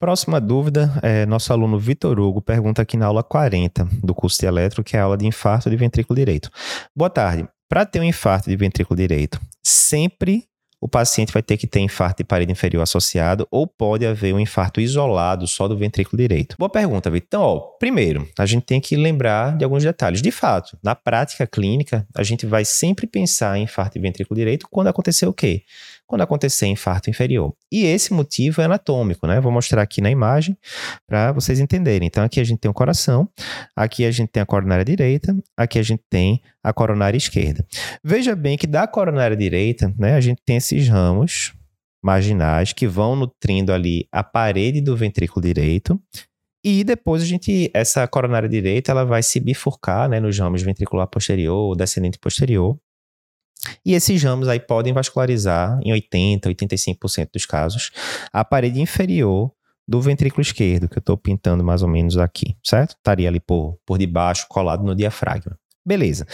Próxima dúvida, é, nosso aluno Vitor Hugo pergunta aqui na aula 40 do curso de eletro, que é a aula de infarto de ventrículo direito. Boa tarde. Para ter um infarto de ventrículo direito, sempre o paciente vai ter que ter infarto de parede inferior associado ou pode haver um infarto isolado só do ventrículo direito? Boa pergunta, Vitor. Então, ó, primeiro, a gente tem que lembrar de alguns detalhes. De fato, na prática clínica, a gente vai sempre pensar em infarto de ventrículo direito quando acontecer o quê? quando acontecer infarto inferior. E esse motivo é anatômico, né? Vou mostrar aqui na imagem para vocês entenderem. Então, aqui a gente tem o coração, aqui a gente tem a coronária direita, aqui a gente tem a coronária esquerda. Veja bem que da coronária direita, né, a gente tem esses ramos marginais que vão nutrindo ali a parede do ventrículo direito. E depois a gente, essa coronária direita, ela vai se bifurcar, né, nos ramos ventricular posterior, descendente posterior, e esses ramos aí podem vascularizar em 80, 85% dos casos a parede inferior do ventrículo esquerdo, que eu estou pintando mais ou menos aqui, certo? Estaria ali por, por debaixo, colado no diafragma. Beleza.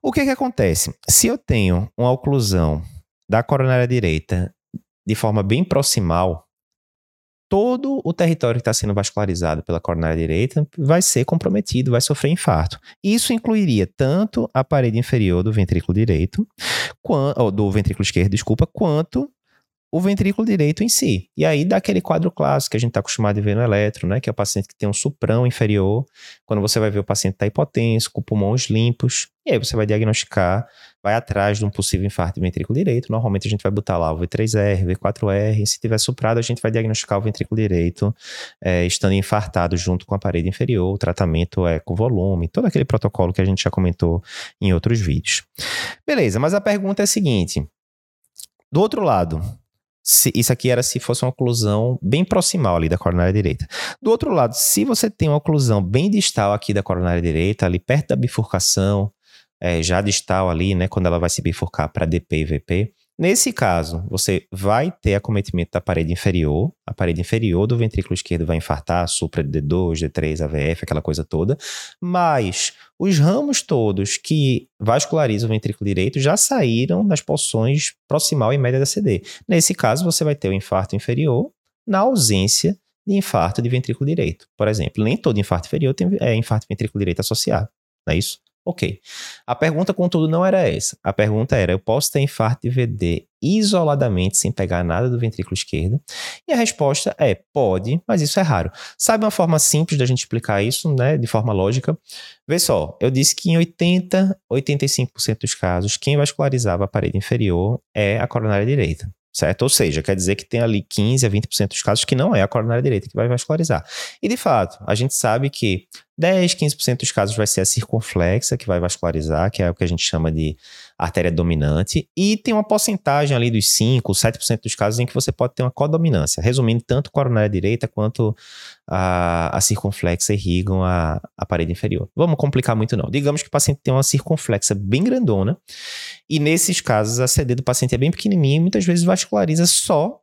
O que que acontece? Se eu tenho uma oclusão da coronária direita de forma bem proximal, todo o território que está sendo vascularizado pela coronária direita vai ser comprometido, vai sofrer infarto. Isso incluiria tanto a parede inferior do ventrículo direito, quanto, do ventrículo esquerdo, desculpa, quanto o ventrículo direito em si. E aí dá aquele quadro clássico que a gente está acostumado a ver no eletro, né? Que é o paciente que tem um suprão inferior. Quando você vai ver o paciente está hipotenso, com pulmões limpos, e aí você vai diagnosticar, vai atrás de um possível infarto de ventrículo direito. Normalmente a gente vai botar lá o V3R, V4R. E se tiver suprado, a gente vai diagnosticar o ventrículo direito é, estando infartado junto com a parede inferior. O tratamento é com volume, todo aquele protocolo que a gente já comentou em outros vídeos. Beleza, mas a pergunta é a seguinte. Do outro lado, se, isso aqui era se fosse uma oclusão bem proximal ali da coronária direita. Do outro lado, se você tem uma oclusão bem distal aqui da coronária direita, ali perto da bifurcação, é, já distal ali, né, quando ela vai se bifurcar para DP e VP, Nesse caso, você vai ter acometimento da parede inferior, a parede inferior do ventrículo esquerdo vai infartar, supra D2, D3, AVF, aquela coisa toda, mas os ramos todos que vascularizam o ventrículo direito já saíram das porções proximal e média da CD. Nesse caso, você vai ter o infarto inferior na ausência de infarto de ventrículo direito. Por exemplo, nem todo infarto inferior tem é, infarto de ventrículo direito associado, não é isso? Ok. A pergunta, contudo, não era essa. A pergunta era: eu posso ter infarto de VD isoladamente, sem pegar nada do ventrículo esquerdo? E a resposta é: pode, mas isso é raro. Sabe uma forma simples da gente explicar isso, né, de forma lógica? Vê só, eu disse que em 80, 85% dos casos, quem vascularizava a parede inferior é a coronária direita certo? Ou seja, quer dizer que tem ali 15 a 20% dos casos que não é a coronária direita que vai vascularizar. E de fato, a gente sabe que 10, 15% dos casos vai ser a circunflexa que vai vascularizar, que é o que a gente chama de artéria dominante, e tem uma porcentagem ali dos 5, 7% dos casos em que você pode ter uma codominância, resumindo, tanto coronária direita quanto a, a circunflexa irrigam a, a parede inferior. Vamos complicar muito não. Digamos que o paciente tem uma circunflexa bem grandona, e nesses casos a CD do paciente é bem pequenininha e muitas vezes vasculariza só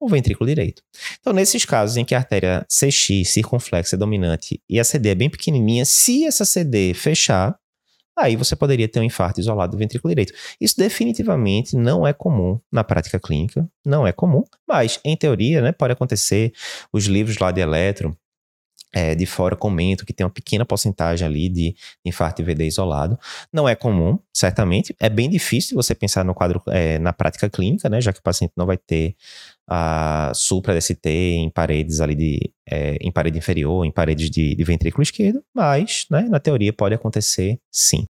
o ventrículo direito. Então, nesses casos em que a artéria CX, circunflexa, é dominante e a CD é bem pequenininha, se essa CD fechar, aí você poderia ter um infarto isolado do ventrículo direito. Isso definitivamente não é comum na prática clínica, não é comum, mas em teoria, né, pode acontecer. Os livros lá de eletro é, de fora comentam que tem uma pequena porcentagem ali de infarto VD isolado. Não é comum, certamente. É bem difícil você pensar no quadro é, na prática clínica, né? Já que o paciente não vai ter a supra-DST em paredes ali de é, em parede inferior, em paredes de, de ventrículo esquerdo, mas né, na teoria pode acontecer sim.